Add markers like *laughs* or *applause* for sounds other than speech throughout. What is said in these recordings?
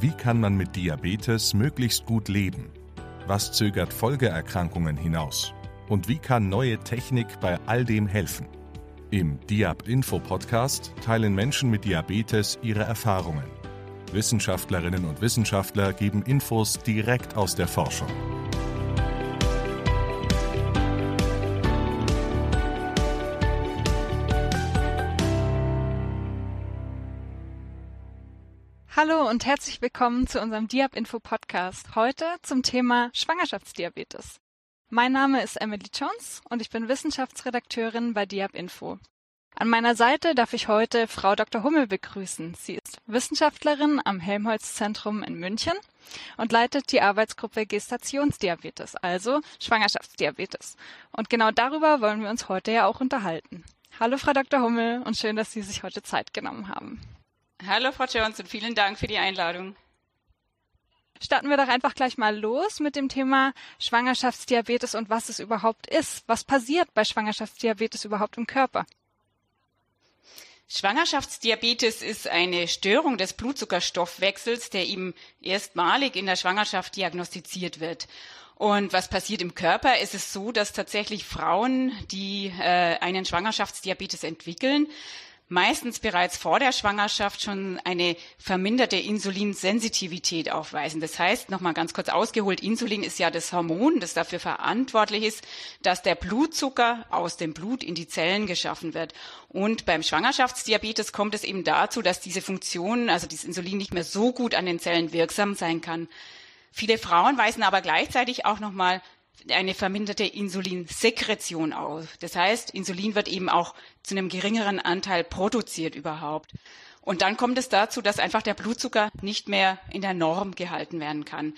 Wie kann man mit Diabetes möglichst gut leben? Was zögert Folgeerkrankungen hinaus? Und wie kann neue Technik bei all dem helfen? Im Diab Info Podcast teilen Menschen mit Diabetes ihre Erfahrungen. Wissenschaftlerinnen und Wissenschaftler geben Infos direkt aus der Forschung. Hallo und herzlich willkommen zu unserem Diab Info Podcast. Heute zum Thema Schwangerschaftsdiabetes. Mein Name ist Emily Jones und ich bin Wissenschaftsredakteurin bei Diab Info. An meiner Seite darf ich heute Frau Dr. Hummel begrüßen. Sie ist Wissenschaftlerin am Helmholtz Zentrum in München und leitet die Arbeitsgruppe Gestationsdiabetes, also Schwangerschaftsdiabetes. Und genau darüber wollen wir uns heute ja auch unterhalten. Hallo Frau Dr. Hummel und schön, dass Sie sich heute Zeit genommen haben. Hallo Frau Jones und vielen Dank für die Einladung. Starten wir doch einfach gleich mal los mit dem Thema Schwangerschaftsdiabetes und was es überhaupt ist. Was passiert bei Schwangerschaftsdiabetes überhaupt im Körper? Schwangerschaftsdiabetes ist eine Störung des Blutzuckerstoffwechsels, der ihm erstmalig in der Schwangerschaft diagnostiziert wird. Und was passiert im Körper? Es ist so, dass tatsächlich Frauen, die äh, einen Schwangerschaftsdiabetes entwickeln, meistens bereits vor der Schwangerschaft schon eine verminderte Insulinsensitivität aufweisen. Das heißt, nochmal ganz kurz ausgeholt, Insulin ist ja das Hormon, das dafür verantwortlich ist, dass der Blutzucker aus dem Blut in die Zellen geschaffen wird. Und beim Schwangerschaftsdiabetes kommt es eben dazu, dass diese Funktion, also dieses Insulin nicht mehr so gut an den Zellen wirksam sein kann. Viele Frauen weisen aber gleichzeitig auch nochmal eine verminderte Insulinsekretion aus. Das heißt, Insulin wird eben auch zu einem geringeren Anteil produziert überhaupt. Und dann kommt es dazu, dass einfach der Blutzucker nicht mehr in der Norm gehalten werden kann.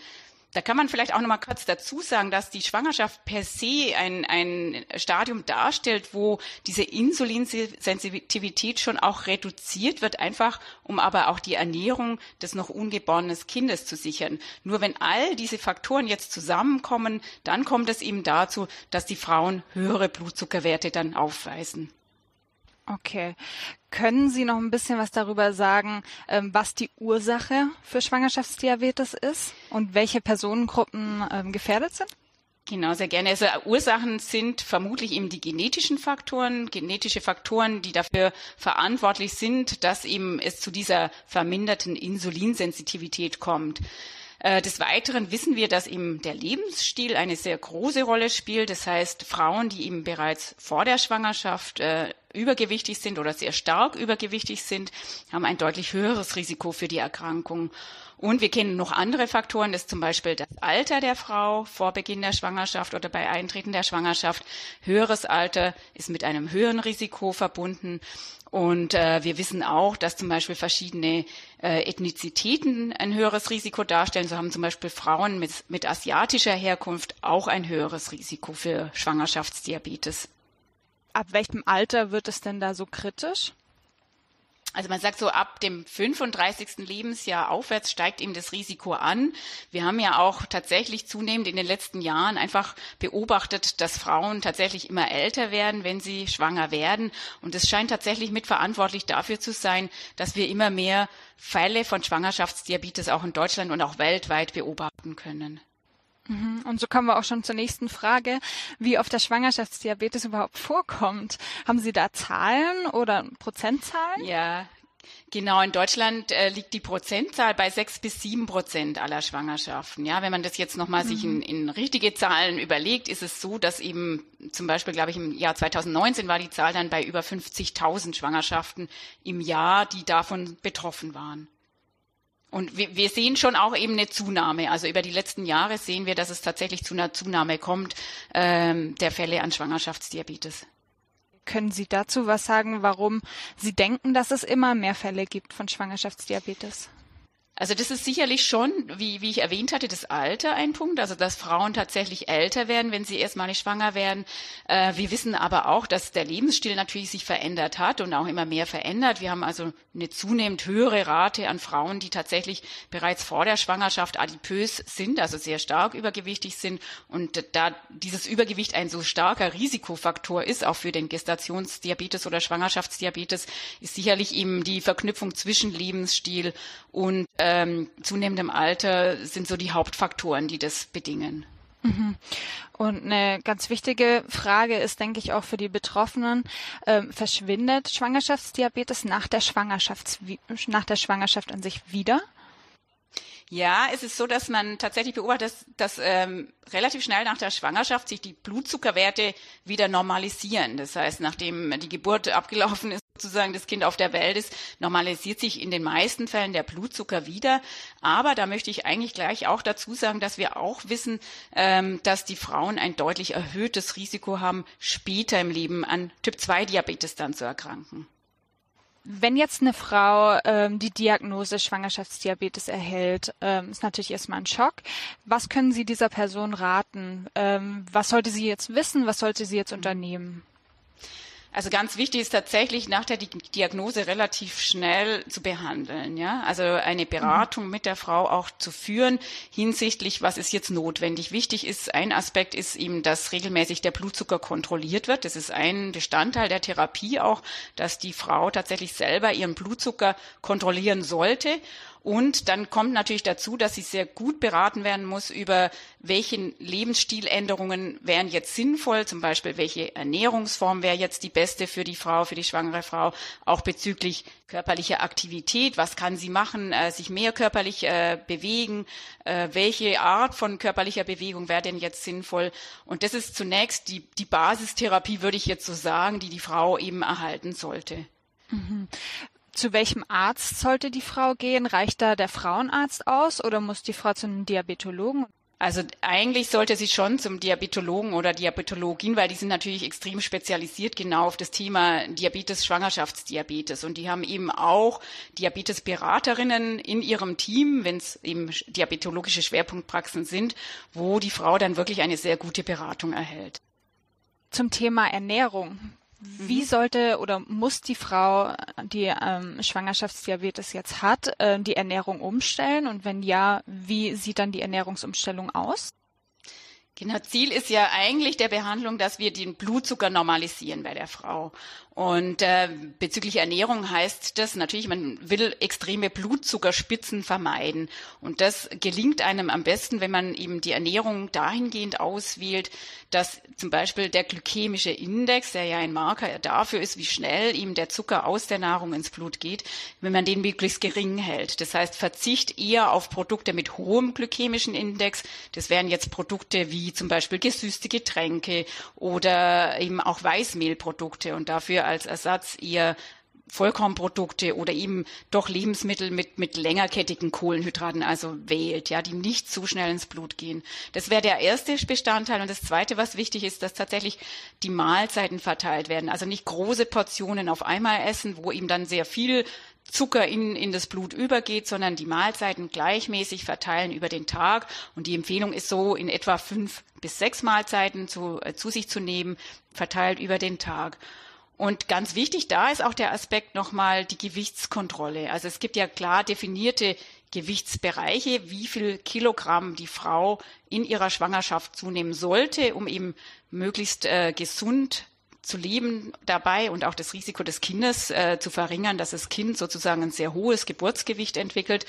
Da kann man vielleicht auch noch mal kurz dazu sagen, dass die Schwangerschaft per se ein, ein Stadium darstellt, wo diese Insulinsensitivität schon auch reduziert wird, einfach um aber auch die Ernährung des noch ungeborenen Kindes zu sichern. Nur wenn all diese Faktoren jetzt zusammenkommen, dann kommt es eben dazu, dass die Frauen höhere Blutzuckerwerte dann aufweisen. Okay. Können Sie noch ein bisschen was darüber sagen, ähm, was die Ursache für Schwangerschaftsdiabetes ist und welche Personengruppen ähm, gefährdet sind? Genau, sehr gerne. Also Ursachen sind vermutlich eben die genetischen Faktoren, genetische Faktoren, die dafür verantwortlich sind, dass eben es zu dieser verminderten Insulinsensitivität kommt. Äh, des Weiteren wissen wir, dass eben der Lebensstil eine sehr große Rolle spielt. Das heißt, Frauen, die eben bereits vor der Schwangerschaft äh, übergewichtig sind oder sehr stark übergewichtig sind, haben ein deutlich höheres Risiko für die Erkrankung. Und wir kennen noch andere Faktoren, das ist zum Beispiel das Alter der Frau vor Beginn der Schwangerschaft oder bei Eintreten der Schwangerschaft. Höheres Alter ist mit einem höheren Risiko verbunden. Und äh, wir wissen auch, dass zum Beispiel verschiedene äh, Ethnizitäten ein höheres Risiko darstellen. So haben zum Beispiel Frauen mit, mit asiatischer Herkunft auch ein höheres Risiko für Schwangerschaftsdiabetes. Ab welchem Alter wird es denn da so kritisch? Also man sagt so, ab dem 35. Lebensjahr aufwärts steigt eben das Risiko an. Wir haben ja auch tatsächlich zunehmend in den letzten Jahren einfach beobachtet, dass Frauen tatsächlich immer älter werden, wenn sie schwanger werden. Und es scheint tatsächlich mitverantwortlich dafür zu sein, dass wir immer mehr Fälle von Schwangerschaftsdiabetes auch in Deutschland und auch weltweit beobachten können. Mhm. Und so kommen wir auch schon zur nächsten Frage, wie oft der Schwangerschaftsdiabetes überhaupt vorkommt. Haben Sie da Zahlen oder Prozentzahlen? Ja, Genau, in Deutschland äh, liegt die Prozentzahl bei sechs bis sieben Prozent aller Schwangerschaften. Ja, wenn man das jetzt nochmal mhm. sich in, in richtige Zahlen überlegt, ist es so, dass eben zum Beispiel, glaube ich, im Jahr 2019 war die Zahl dann bei über 50.000 Schwangerschaften im Jahr, die davon betroffen waren. Und wir, wir sehen schon auch eben eine Zunahme. Also über die letzten Jahre sehen wir, dass es tatsächlich zu einer Zunahme kommt ähm, der Fälle an Schwangerschaftsdiabetes. Können Sie dazu was sagen, warum Sie denken, dass es immer mehr Fälle gibt von Schwangerschaftsdiabetes? Also das ist sicherlich schon, wie, wie ich erwähnt hatte, das Alter ein Punkt, also dass Frauen tatsächlich älter werden, wenn sie erstmalig schwanger werden. Äh, wir wissen aber auch, dass der Lebensstil natürlich sich verändert hat und auch immer mehr verändert. Wir haben also eine zunehmend höhere Rate an Frauen, die tatsächlich bereits vor der Schwangerschaft adipös sind, also sehr stark übergewichtig sind. Und da dieses Übergewicht ein so starker Risikofaktor ist, auch für den Gestationsdiabetes oder Schwangerschaftsdiabetes, ist sicherlich eben die Verknüpfung zwischen Lebensstil und äh, ähm, zunehmendem Alter sind so die Hauptfaktoren, die das bedingen. Mhm. Und eine ganz wichtige Frage ist, denke ich, auch für die Betroffenen, ähm, verschwindet Schwangerschaftsdiabetes nach der Schwangerschaft, nach der Schwangerschaft an sich wieder? Ja, es ist so, dass man tatsächlich beobachtet, dass, dass ähm, relativ schnell nach der Schwangerschaft sich die Blutzuckerwerte wieder normalisieren. Das heißt, nachdem die Geburt abgelaufen ist, sozusagen das Kind auf der Welt ist, normalisiert sich in den meisten Fällen der Blutzucker wieder. Aber da möchte ich eigentlich gleich auch dazu sagen, dass wir auch wissen, ähm, dass die Frauen ein deutlich erhöhtes Risiko haben, später im Leben an Typ-2-Diabetes dann zu erkranken. Wenn jetzt eine Frau ähm, die Diagnose Schwangerschaftsdiabetes erhält, ähm, ist natürlich erstmal ein Schock. Was können Sie dieser Person raten? Ähm, was sollte sie jetzt wissen? Was sollte sie jetzt unternehmen? Also ganz wichtig ist tatsächlich nach der Diagnose relativ schnell zu behandeln, ja. Also eine Beratung mhm. mit der Frau auch zu führen hinsichtlich, was ist jetzt notwendig. Wichtig ist, ein Aspekt ist eben, dass regelmäßig der Blutzucker kontrolliert wird. Das ist ein Bestandteil der Therapie auch, dass die Frau tatsächlich selber ihren Blutzucker kontrollieren sollte. Und dann kommt natürlich dazu, dass sie sehr gut beraten werden muss über welche Lebensstiländerungen wären jetzt sinnvoll, zum Beispiel welche Ernährungsform wäre jetzt die beste für die Frau, für die schwangere Frau, auch bezüglich körperlicher Aktivität, was kann sie machen, äh, sich mehr körperlich äh, bewegen, äh, welche Art von körperlicher Bewegung wäre denn jetzt sinnvoll. Und das ist zunächst die, die Basistherapie, würde ich jetzt so sagen, die die Frau eben erhalten sollte. Mhm. Zu welchem Arzt sollte die Frau gehen? Reicht da der Frauenarzt aus oder muss die Frau zu einem Diabetologen? Also eigentlich sollte sie schon zum Diabetologen oder Diabetologin, weil die sind natürlich extrem spezialisiert genau auf das Thema Diabetes, Schwangerschaftsdiabetes. Und die haben eben auch Diabetesberaterinnen in ihrem Team, wenn es eben diabetologische Schwerpunktpraxen sind, wo die Frau dann wirklich eine sehr gute Beratung erhält. Zum Thema Ernährung. Wie mhm. sollte oder muss die Frau, die ähm, Schwangerschaftsdiabetes jetzt hat, äh, die Ernährung umstellen? Und wenn ja, wie sieht dann die Ernährungsumstellung aus? Genau, Ziel ist ja eigentlich der Behandlung, dass wir den Blutzucker normalisieren bei der Frau. Und äh, bezüglich Ernährung heißt das natürlich, man will extreme Blutzuckerspitzen vermeiden. Und das gelingt einem am besten, wenn man eben die Ernährung dahingehend auswählt, dass zum Beispiel der glykämische Index, der ja ein Marker dafür ist, wie schnell eben der Zucker aus der Nahrung ins Blut geht, wenn man den möglichst gering hält. Das heißt, Verzicht eher auf Produkte mit hohem glykämischen Index. Das wären jetzt Produkte wie zum Beispiel gesüßte Getränke oder eben auch Weißmehlprodukte. Und dafür wir als Ersatz eher Vollkornprodukte oder eben doch Lebensmittel mit, mit längerkettigen Kohlenhydraten also wählt, ja, die nicht zu schnell ins Blut gehen. Das wäre der erste Bestandteil. Und das zweite, was wichtig ist, dass tatsächlich die Mahlzeiten verteilt werden. Also nicht große Portionen auf einmal essen, wo ihm dann sehr viel Zucker in, in das Blut übergeht, sondern die Mahlzeiten gleichmäßig verteilen über den Tag. Und die Empfehlung ist so, in etwa fünf bis sechs Mahlzeiten zu, äh, zu sich zu nehmen, verteilt über den Tag. Und ganz wichtig da ist auch der Aspekt nochmal die Gewichtskontrolle. Also es gibt ja klar definierte Gewichtsbereiche, wie viel Kilogramm die Frau in ihrer Schwangerschaft zunehmen sollte, um eben möglichst äh, gesund zu leben dabei und auch das Risiko des Kindes äh, zu verringern, dass das Kind sozusagen ein sehr hohes Geburtsgewicht entwickelt.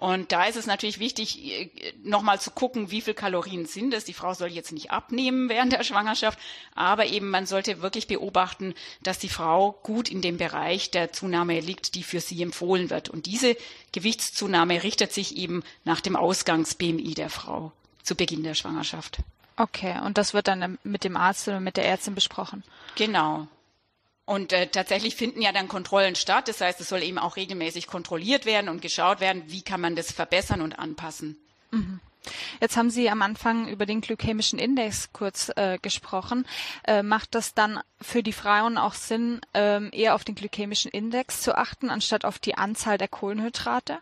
Und da ist es natürlich wichtig, äh, nochmal zu gucken, wie viel Kalorien sind es. Die Frau soll jetzt nicht abnehmen während der Schwangerschaft, aber eben man sollte wirklich beobachten, dass die Frau gut in dem Bereich der Zunahme liegt, die für sie empfohlen wird. Und diese Gewichtszunahme richtet sich eben nach dem Ausgangs-BMI der Frau zu Beginn der Schwangerschaft. Okay, und das wird dann mit dem Arzt oder mit der Ärztin besprochen? Genau. Und äh, tatsächlich finden ja dann Kontrollen statt. Das heißt, es soll eben auch regelmäßig kontrolliert werden und geschaut werden, wie kann man das verbessern und anpassen. Mhm. Jetzt haben Sie am Anfang über den glykämischen Index kurz äh, gesprochen. Äh, macht das dann für die Frauen auch Sinn, ähm, eher auf den glykämischen Index zu achten, anstatt auf die Anzahl der Kohlenhydrate?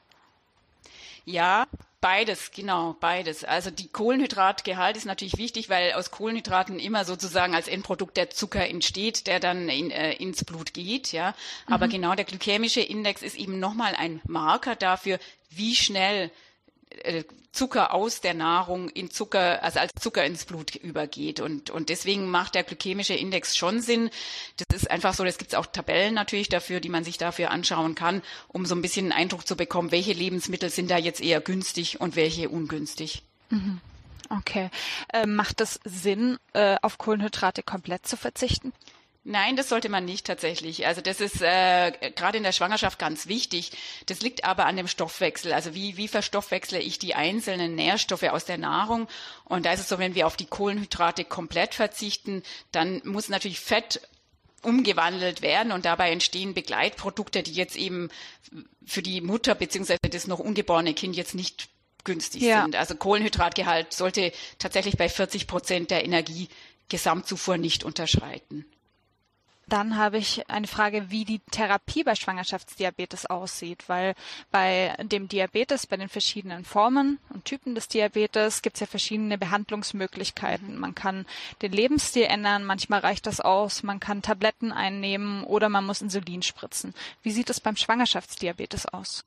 Ja, Beides, genau, beides. Also die Kohlenhydratgehalt ist natürlich wichtig, weil aus Kohlenhydraten immer sozusagen als Endprodukt der Zucker entsteht, der dann in, äh, ins Blut geht, ja. Aber mhm. genau der glykämische Index ist eben nochmal ein Marker dafür, wie schnell Zucker aus der Nahrung in Zucker, also als Zucker ins Blut übergeht. Und, und deswegen macht der glykämische Index schon Sinn. Das ist einfach so, es gibt auch Tabellen natürlich dafür, die man sich dafür anschauen kann, um so ein bisschen einen Eindruck zu bekommen, welche Lebensmittel sind da jetzt eher günstig und welche ungünstig. Mhm. Okay. Äh, macht es Sinn, äh, auf Kohlenhydrate komplett zu verzichten? Nein, das sollte man nicht tatsächlich. Also das ist äh, gerade in der Schwangerschaft ganz wichtig. Das liegt aber an dem Stoffwechsel. Also wie, wie verstoffwechsle ich die einzelnen Nährstoffe aus der Nahrung? Und da ist es so, wenn wir auf die Kohlenhydrate komplett verzichten, dann muss natürlich Fett umgewandelt werden und dabei entstehen Begleitprodukte, die jetzt eben für die Mutter beziehungsweise das noch ungeborene Kind jetzt nicht günstig ja. sind. Also Kohlenhydratgehalt sollte tatsächlich bei 40 Prozent der Energiegesamtzufuhr nicht unterschreiten. Dann habe ich eine Frage, wie die Therapie bei Schwangerschaftsdiabetes aussieht, weil bei dem Diabetes, bei den verschiedenen Formen und Typen des Diabetes gibt es ja verschiedene Behandlungsmöglichkeiten. Man kann den Lebensstil ändern, manchmal reicht das aus, man kann Tabletten einnehmen oder man muss Insulin spritzen. Wie sieht es beim Schwangerschaftsdiabetes aus?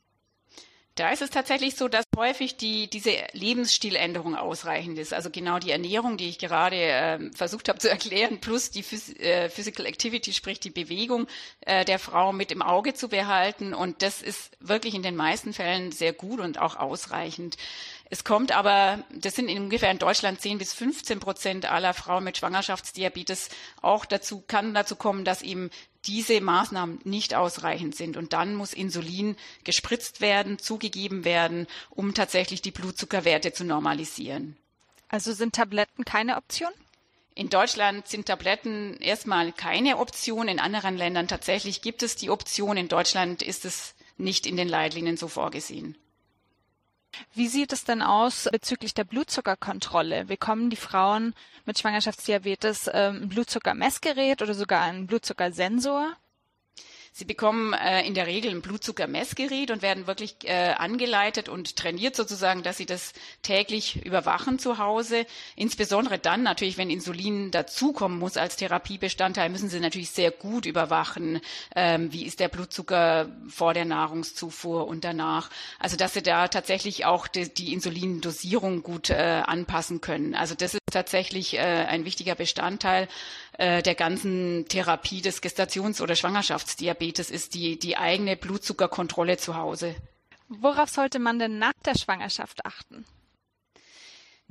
Da ist es tatsächlich so, dass häufig die, diese Lebensstiländerung ausreichend ist. Also genau die Ernährung, die ich gerade äh, versucht habe zu *laughs* erklären, plus die Phys äh, Physical Activity, sprich die Bewegung äh, der Frau mit im Auge zu behalten. Und das ist wirklich in den meisten Fällen sehr gut und auch ausreichend. Es kommt aber, das sind ungefähr in Deutschland 10 bis 15 Prozent aller Frauen mit Schwangerschaftsdiabetes auch dazu, kann dazu kommen, dass eben diese Maßnahmen nicht ausreichend sind. Und dann muss Insulin gespritzt werden, zugegeben werden, um tatsächlich die Blutzuckerwerte zu normalisieren. Also sind Tabletten keine Option? In Deutschland sind Tabletten erstmal keine Option. In anderen Ländern tatsächlich gibt es die Option. In Deutschland ist es nicht in den Leitlinien so vorgesehen. Wie sieht es denn aus bezüglich der Blutzuckerkontrolle? Bekommen die Frauen mit Schwangerschaftsdiabetes ähm, ein Blutzuckermessgerät oder sogar einen Blutzuckersensor? Sie bekommen äh, in der Regel ein Blutzuckermessgerät und werden wirklich äh, angeleitet und trainiert sozusagen, dass sie das täglich überwachen zu Hause. Insbesondere dann natürlich, wenn Insulin dazukommen muss als Therapiebestandteil, müssen sie natürlich sehr gut überwachen, ähm, wie ist der Blutzucker vor der Nahrungszufuhr und danach. Also dass sie da tatsächlich auch die, die Insulindosierung gut äh, anpassen können. Also das tatsächlich äh, ein wichtiger Bestandteil äh, der ganzen Therapie des Gestations- oder Schwangerschaftsdiabetes ist die, die eigene Blutzuckerkontrolle zu Hause. Worauf sollte man denn nach der Schwangerschaft achten?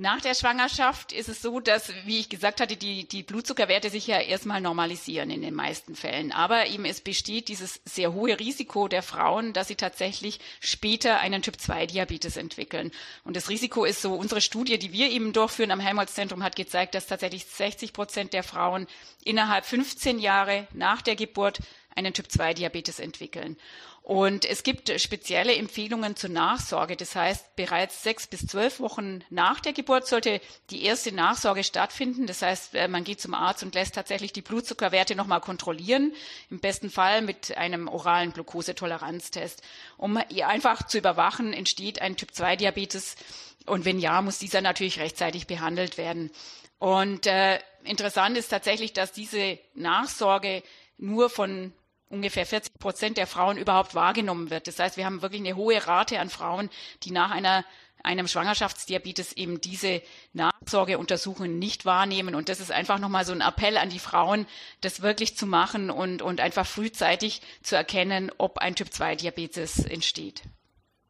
Nach der Schwangerschaft ist es so, dass, wie ich gesagt hatte, die, die Blutzuckerwerte sich ja erstmal normalisieren in den meisten Fällen. Aber eben es besteht dieses sehr hohe Risiko der Frauen, dass sie tatsächlich später einen Typ-2-Diabetes entwickeln. Und das Risiko ist so, unsere Studie, die wir eben durchführen am Helmholtz-Zentrum, hat gezeigt, dass tatsächlich 60 Prozent der Frauen innerhalb 15 Jahre nach der Geburt einen Typ-2-Diabetes entwickeln. Und es gibt spezielle Empfehlungen zur Nachsorge. Das heißt, bereits sechs bis zwölf Wochen nach der Geburt sollte die erste Nachsorge stattfinden. Das heißt, äh, man geht zum Arzt und lässt tatsächlich die Blutzuckerwerte nochmal kontrollieren. Im besten Fall mit einem oralen Glukosetoleranztest. Um einfach zu überwachen, entsteht ein Typ-2-Diabetes. Und wenn ja, muss dieser natürlich rechtzeitig behandelt werden. Und äh, interessant ist tatsächlich, dass diese Nachsorge nur von ungefähr 40 Prozent der Frauen überhaupt wahrgenommen wird. Das heißt, wir haben wirklich eine hohe Rate an Frauen, die nach einer einem Schwangerschaftsdiabetes eben diese Nachsorgeuntersuchungen nicht wahrnehmen. Und das ist einfach nochmal so ein Appell an die Frauen, das wirklich zu machen und, und einfach frühzeitig zu erkennen, ob ein Typ-2-Diabetes entsteht.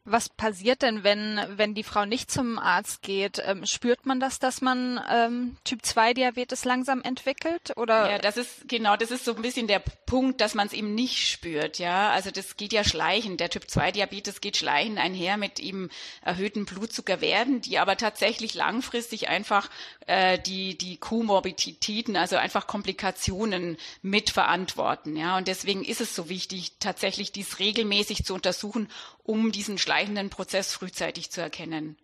Was passiert denn, wenn, wenn die Frau nicht zum Arzt geht? Ähm, spürt man das, dass man ähm, Typ 2 Diabetes langsam entwickelt? Oder? Ja, das ist genau, das ist so ein bisschen der Punkt, dass man es eben nicht spürt. Ja, also das geht ja schleichend. Der Typ 2 Diabetes geht schleichend einher mit eben erhöhten Blutzuckerwerten, die aber tatsächlich langfristig einfach äh, die die Komorbiditäten, also einfach Komplikationen mitverantworten. Ja, und deswegen ist es so wichtig, tatsächlich dies regelmäßig zu untersuchen, um diesen schleichenden Prozess frühzeitig zu erkennen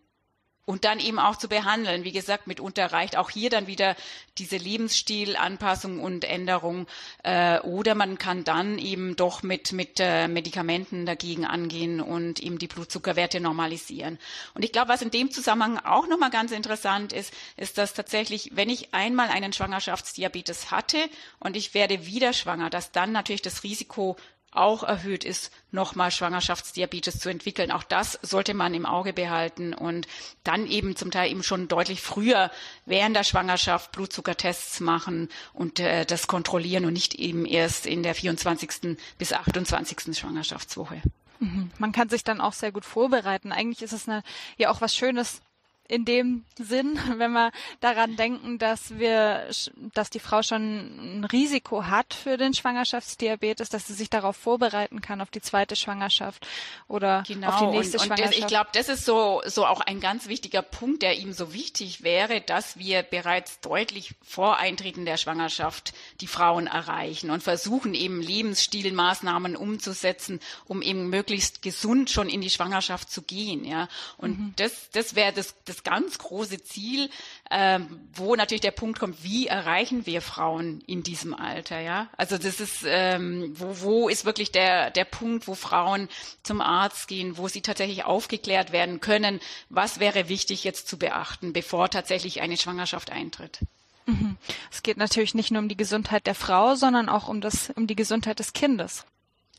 und dann eben auch zu behandeln. Wie gesagt, mitunter reicht auch hier dann wieder diese Lebensstilanpassung und Änderung äh, oder man kann dann eben doch mit mit äh, Medikamenten dagegen angehen und eben die Blutzuckerwerte normalisieren. Und ich glaube, was in dem Zusammenhang auch nochmal ganz interessant ist, ist, dass tatsächlich, wenn ich einmal einen Schwangerschaftsdiabetes hatte und ich werde wieder schwanger, dass dann natürlich das Risiko auch erhöht ist, nochmal Schwangerschaftsdiabetes zu entwickeln. Auch das sollte man im Auge behalten und dann eben zum Teil eben schon deutlich früher während der Schwangerschaft Blutzuckertests machen und äh, das kontrollieren und nicht eben erst in der 24. bis 28. Schwangerschaftswoche. Mhm. Man kann sich dann auch sehr gut vorbereiten. Eigentlich ist es eine, ja auch was Schönes, in dem Sinn, *laughs* wenn wir daran denken, dass wir, dass die Frau schon ein Risiko hat für den Schwangerschaftsdiabetes, dass sie sich darauf vorbereiten kann auf die zweite Schwangerschaft oder genau. auf die nächste und, und Schwangerschaft. Das, ich glaube, das ist so so auch ein ganz wichtiger Punkt, der ihm so wichtig wäre, dass wir bereits deutlich vor Eintreten der Schwangerschaft die Frauen erreichen und versuchen eben Lebensstilmaßnahmen umzusetzen, um eben möglichst gesund schon in die Schwangerschaft zu gehen. Ja, und mhm. das das wäre das, das das ganz große Ziel, ähm, wo natürlich der Punkt kommt, wie erreichen wir Frauen in diesem Alter, ja? Also das ist, ähm, wo, wo ist wirklich der, der Punkt, wo Frauen zum Arzt gehen, wo sie tatsächlich aufgeklärt werden können, was wäre wichtig jetzt zu beachten, bevor tatsächlich eine Schwangerschaft eintritt. Mhm. Es geht natürlich nicht nur um die Gesundheit der Frau, sondern auch um das, um die Gesundheit des Kindes.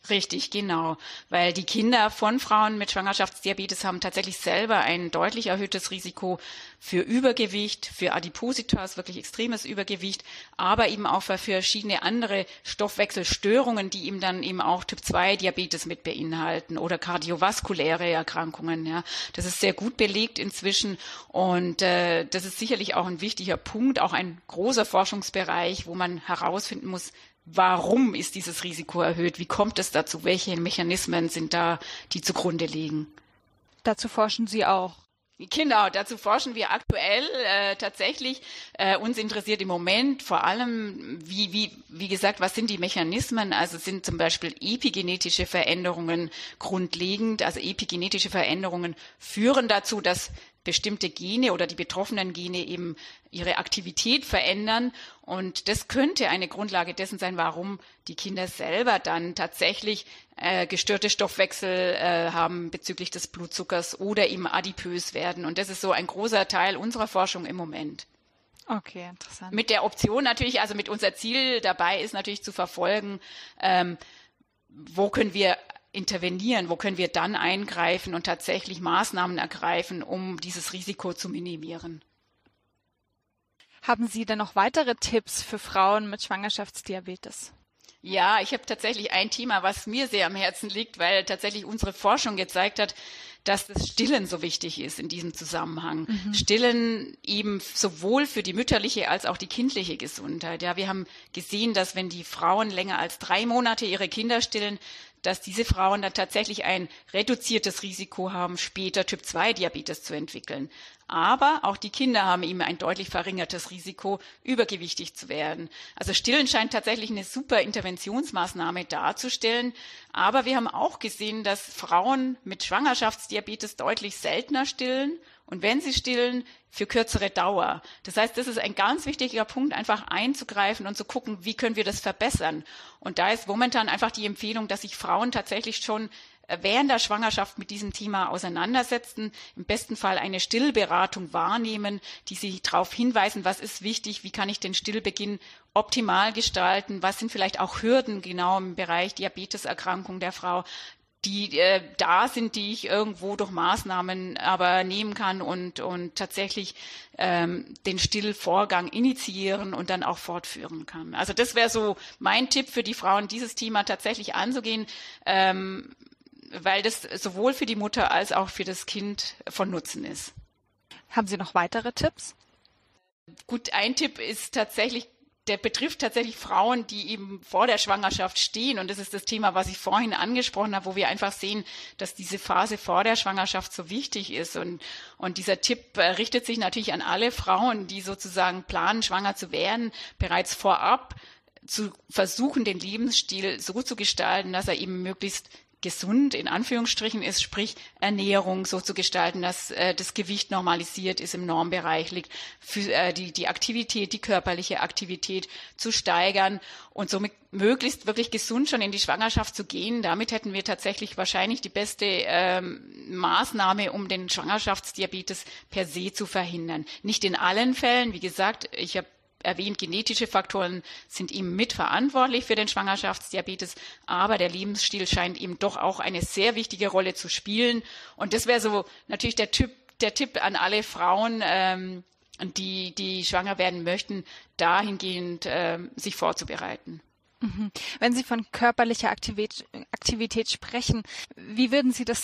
Richtig, genau. Weil die Kinder von Frauen mit Schwangerschaftsdiabetes haben tatsächlich selber ein deutlich erhöhtes Risiko für Übergewicht, für Adipositas, wirklich extremes Übergewicht, aber eben auch für verschiedene andere Stoffwechselstörungen, die eben dann eben auch Typ 2 Diabetes mit beinhalten oder kardiovaskuläre Erkrankungen. Ja. Das ist sehr gut belegt inzwischen und äh, das ist sicherlich auch ein wichtiger Punkt, auch ein großer Forschungsbereich, wo man herausfinden muss, warum ist dieses Risiko erhöht? Wie kommt es dazu? Welche Mechanismen sind da, die zugrunde liegen? Dazu forschen Sie auch. Genau, dazu forschen wir aktuell äh, tatsächlich. Äh, uns interessiert im Moment vor allem, wie, wie, wie gesagt, was sind die Mechanismen? Also sind zum Beispiel epigenetische Veränderungen grundlegend. Also epigenetische Veränderungen führen dazu, dass bestimmte Gene oder die betroffenen Gene eben ihre Aktivität verändern. Und das könnte eine Grundlage dessen sein, warum die Kinder selber dann tatsächlich äh, gestörte Stoffwechsel äh, haben bezüglich des Blutzuckers oder eben adipös werden. Und das ist so ein großer Teil unserer Forschung im Moment. Okay, interessant. Mit der Option natürlich, also mit unser Ziel dabei ist natürlich zu verfolgen, ähm, wo können wir intervenieren? Wo können wir dann eingreifen und tatsächlich Maßnahmen ergreifen, um dieses Risiko zu minimieren? Haben Sie denn noch weitere Tipps für Frauen mit Schwangerschaftsdiabetes? Ja, ich habe tatsächlich ein Thema, was mir sehr am Herzen liegt, weil tatsächlich unsere Forschung gezeigt hat, dass das Stillen so wichtig ist in diesem Zusammenhang. Mhm. Stillen eben sowohl für die mütterliche als auch die kindliche Gesundheit. Ja, wir haben gesehen, dass wenn die Frauen länger als drei Monate ihre Kinder stillen, dass diese Frauen dann tatsächlich ein reduziertes Risiko haben, später Typ-2-Diabetes zu entwickeln. Aber auch die Kinder haben eben ein deutlich verringertes Risiko, übergewichtig zu werden. Also Stillen scheint tatsächlich eine super Interventionsmaßnahme darzustellen. Aber wir haben auch gesehen, dass Frauen mit Schwangerschaftsdiabetes deutlich seltener stillen und wenn sie stillen, für kürzere Dauer. Das heißt, das ist ein ganz wichtiger Punkt, einfach einzugreifen und zu gucken, wie können wir das verbessern. Und da ist momentan einfach die Empfehlung, dass sich Frauen tatsächlich schon während der Schwangerschaft mit diesem Thema auseinandersetzen, im besten Fall eine Stillberatung wahrnehmen, die sie darauf hinweisen, was ist wichtig, wie kann ich den Stillbeginn optimal gestalten, was sind vielleicht auch Hürden genau im Bereich Diabeteserkrankung der Frau, die äh, da sind, die ich irgendwo durch Maßnahmen aber nehmen kann und, und tatsächlich ähm, den Stillvorgang initiieren und dann auch fortführen kann. Also das wäre so mein Tipp für die Frauen, dieses Thema tatsächlich anzugehen. Ähm, weil das sowohl für die Mutter als auch für das Kind von Nutzen ist. Haben Sie noch weitere Tipps? Gut, ein Tipp ist tatsächlich, der betrifft tatsächlich Frauen, die eben vor der Schwangerschaft stehen. Und das ist das Thema, was ich vorhin angesprochen habe, wo wir einfach sehen, dass diese Phase vor der Schwangerschaft so wichtig ist. Und, und dieser Tipp richtet sich natürlich an alle Frauen, die sozusagen planen, schwanger zu werden, bereits vorab zu versuchen, den Lebensstil so zu gestalten, dass er eben möglichst gesund in Anführungsstrichen ist, sprich Ernährung so zu gestalten, dass äh, das Gewicht normalisiert ist, im Normbereich liegt, für, äh, die, die Aktivität, die körperliche Aktivität zu steigern und somit möglichst wirklich gesund schon in die Schwangerschaft zu gehen. Damit hätten wir tatsächlich wahrscheinlich die beste ähm, Maßnahme, um den Schwangerschaftsdiabetes per se zu verhindern. Nicht in allen Fällen, wie gesagt, ich habe erwähnt, genetische Faktoren sind eben mitverantwortlich für den Schwangerschaftsdiabetes, aber der Lebensstil scheint eben doch auch eine sehr wichtige Rolle zu spielen. Und das wäre so natürlich der Typ, der Tipp an alle Frauen, ähm, die, die schwanger werden möchten, dahingehend ähm, sich vorzubereiten. Mhm. Wenn Sie von körperlicher Aktivität, Aktivität sprechen, wie würden Sie das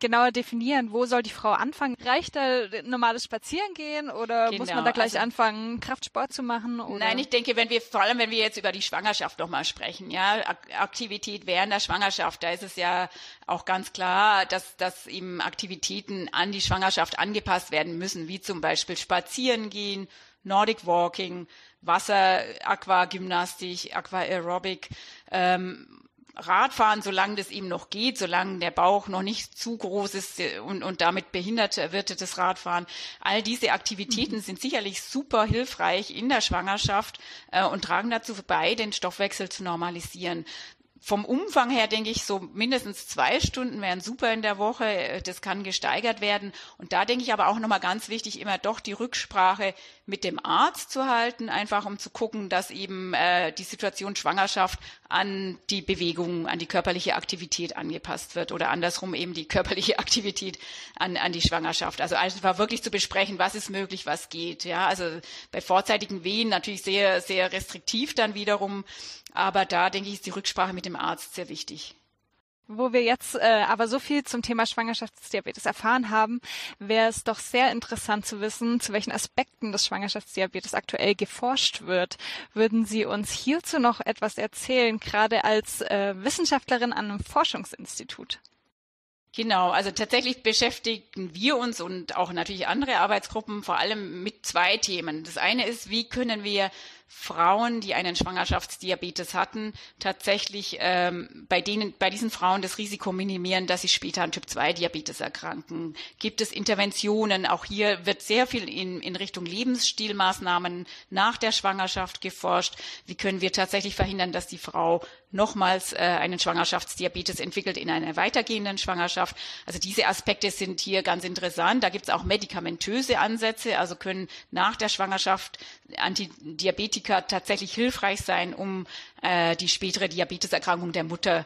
genauer definieren? Wo soll die Frau anfangen? Reicht da normales Spazierengehen oder genau, muss man da gleich also, anfangen, Kraftsport zu machen? Oder? Nein, ich denke, wenn wir, vor allem wenn wir jetzt über die Schwangerschaft nochmal sprechen, ja, Aktivität während der Schwangerschaft, da ist es ja auch ganz klar, dass, dass eben Aktivitäten an die Schwangerschaft angepasst werden müssen, wie zum Beispiel Spazieren gehen, Nordic Walking, Wasser, Aquagymnastik, Aquaerobic, ähm, Radfahren, solange das eben noch geht, solange der Bauch noch nicht zu groß ist äh, und, und damit behindert wird das Radfahren. All diese Aktivitäten mhm. sind sicherlich super hilfreich in der Schwangerschaft äh, und tragen dazu bei, den Stoffwechsel zu normalisieren vom Umfang her denke ich, so mindestens zwei Stunden wären super in der Woche. Das kann gesteigert werden. Und da denke ich aber auch nochmal ganz wichtig, immer doch die Rücksprache mit dem Arzt zu halten, einfach um zu gucken, dass eben äh, die Situation Schwangerschaft an die Bewegung, an die körperliche Aktivität angepasst wird oder andersrum eben die körperliche *laughs* Aktivität an, an die Schwangerschaft. Also einfach wirklich zu besprechen, was ist möglich, was geht. Ja, also bei vorzeitigen Wehen natürlich sehr, sehr restriktiv dann wiederum. Aber da denke ich, ist die Rücksprache mit dem Arzt sehr wichtig. Wo wir jetzt äh, aber so viel zum Thema Schwangerschaftsdiabetes erfahren haben, wäre es doch sehr interessant zu wissen, zu welchen Aspekten des Schwangerschaftsdiabetes aktuell geforscht wird. Würden Sie uns hierzu noch etwas erzählen, gerade als äh, Wissenschaftlerin an einem Forschungsinstitut? Genau, also tatsächlich beschäftigen wir uns und auch natürlich andere Arbeitsgruppen vor allem mit zwei Themen. Das eine ist, wie können wir Frauen, die einen Schwangerschaftsdiabetes hatten, tatsächlich ähm, bei denen, bei diesen Frauen das Risiko minimieren, dass sie später an Typ 2 Diabetes erkranken. Gibt es Interventionen? Auch hier wird sehr viel in, in Richtung Lebensstilmaßnahmen nach der Schwangerschaft geforscht. Wie können wir tatsächlich verhindern, dass die Frau nochmals äh, einen Schwangerschaftsdiabetes entwickelt in einer weitergehenden Schwangerschaft? Also diese Aspekte sind hier ganz interessant. Da gibt es auch medikamentöse Ansätze, also können nach der Schwangerschaft Antidiabetika Antibiotika tatsächlich hilfreich sein, um äh, die spätere Diabeteserkrankung der Mutter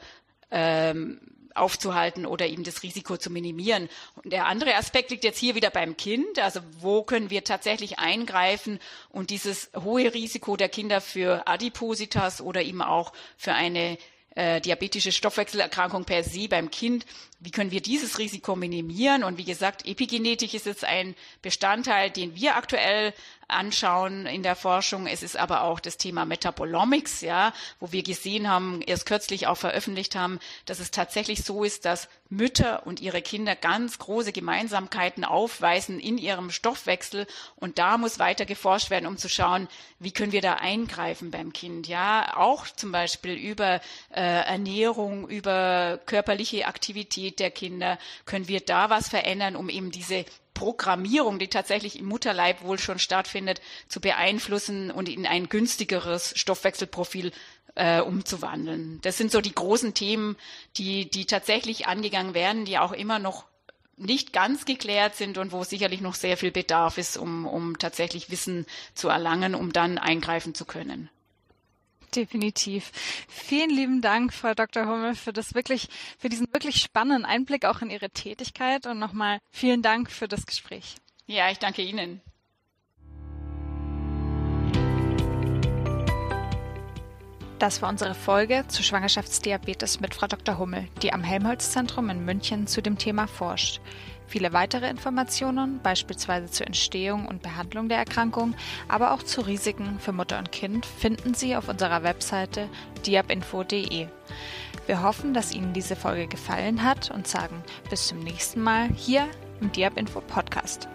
ähm, aufzuhalten oder eben das Risiko zu minimieren. Und der andere Aspekt liegt jetzt hier wieder beim Kind. Also wo können wir tatsächlich eingreifen und dieses hohe Risiko der Kinder für Adipositas oder eben auch für eine äh, diabetische Stoffwechselerkrankung per se beim Kind, wie können wir dieses Risiko minimieren? Und wie gesagt, Epigenetik ist jetzt ein Bestandteil, den wir aktuell anschauen in der Forschung. Es ist aber auch das Thema Metabolomics, ja, wo wir gesehen haben, erst kürzlich auch veröffentlicht haben, dass es tatsächlich so ist, dass Mütter und ihre Kinder ganz große Gemeinsamkeiten aufweisen in ihrem Stoffwechsel. Und da muss weiter geforscht werden, um zu schauen, wie können wir da eingreifen beim Kind. Ja, auch zum Beispiel über äh, Ernährung, über körperliche Aktivität der Kinder können wir da was verändern, um eben diese Programmierung, die tatsächlich im Mutterleib wohl schon stattfindet, zu beeinflussen und in ein günstigeres Stoffwechselprofil äh, umzuwandeln. Das sind so die großen Themen, die, die tatsächlich angegangen werden, die auch immer noch nicht ganz geklärt sind und wo sicherlich noch sehr viel Bedarf ist, um, um tatsächlich Wissen zu erlangen, um dann eingreifen zu können. Definitiv. Vielen lieben Dank, Frau Dr. Hummel, für das wirklich, für diesen wirklich spannenden Einblick auch in Ihre Tätigkeit und nochmal vielen Dank für das Gespräch. Ja, ich danke Ihnen. Das war unsere Folge zu Schwangerschaftsdiabetes mit Frau Dr. Hummel, die am Helmholtz-Zentrum in München zu dem Thema forscht. Viele weitere Informationen, beispielsweise zur Entstehung und Behandlung der Erkrankung, aber auch zu Risiken für Mutter und Kind, finden Sie auf unserer Webseite diabinfo.de. Wir hoffen, dass Ihnen diese Folge gefallen hat und sagen bis zum nächsten Mal hier im Diabinfo Podcast.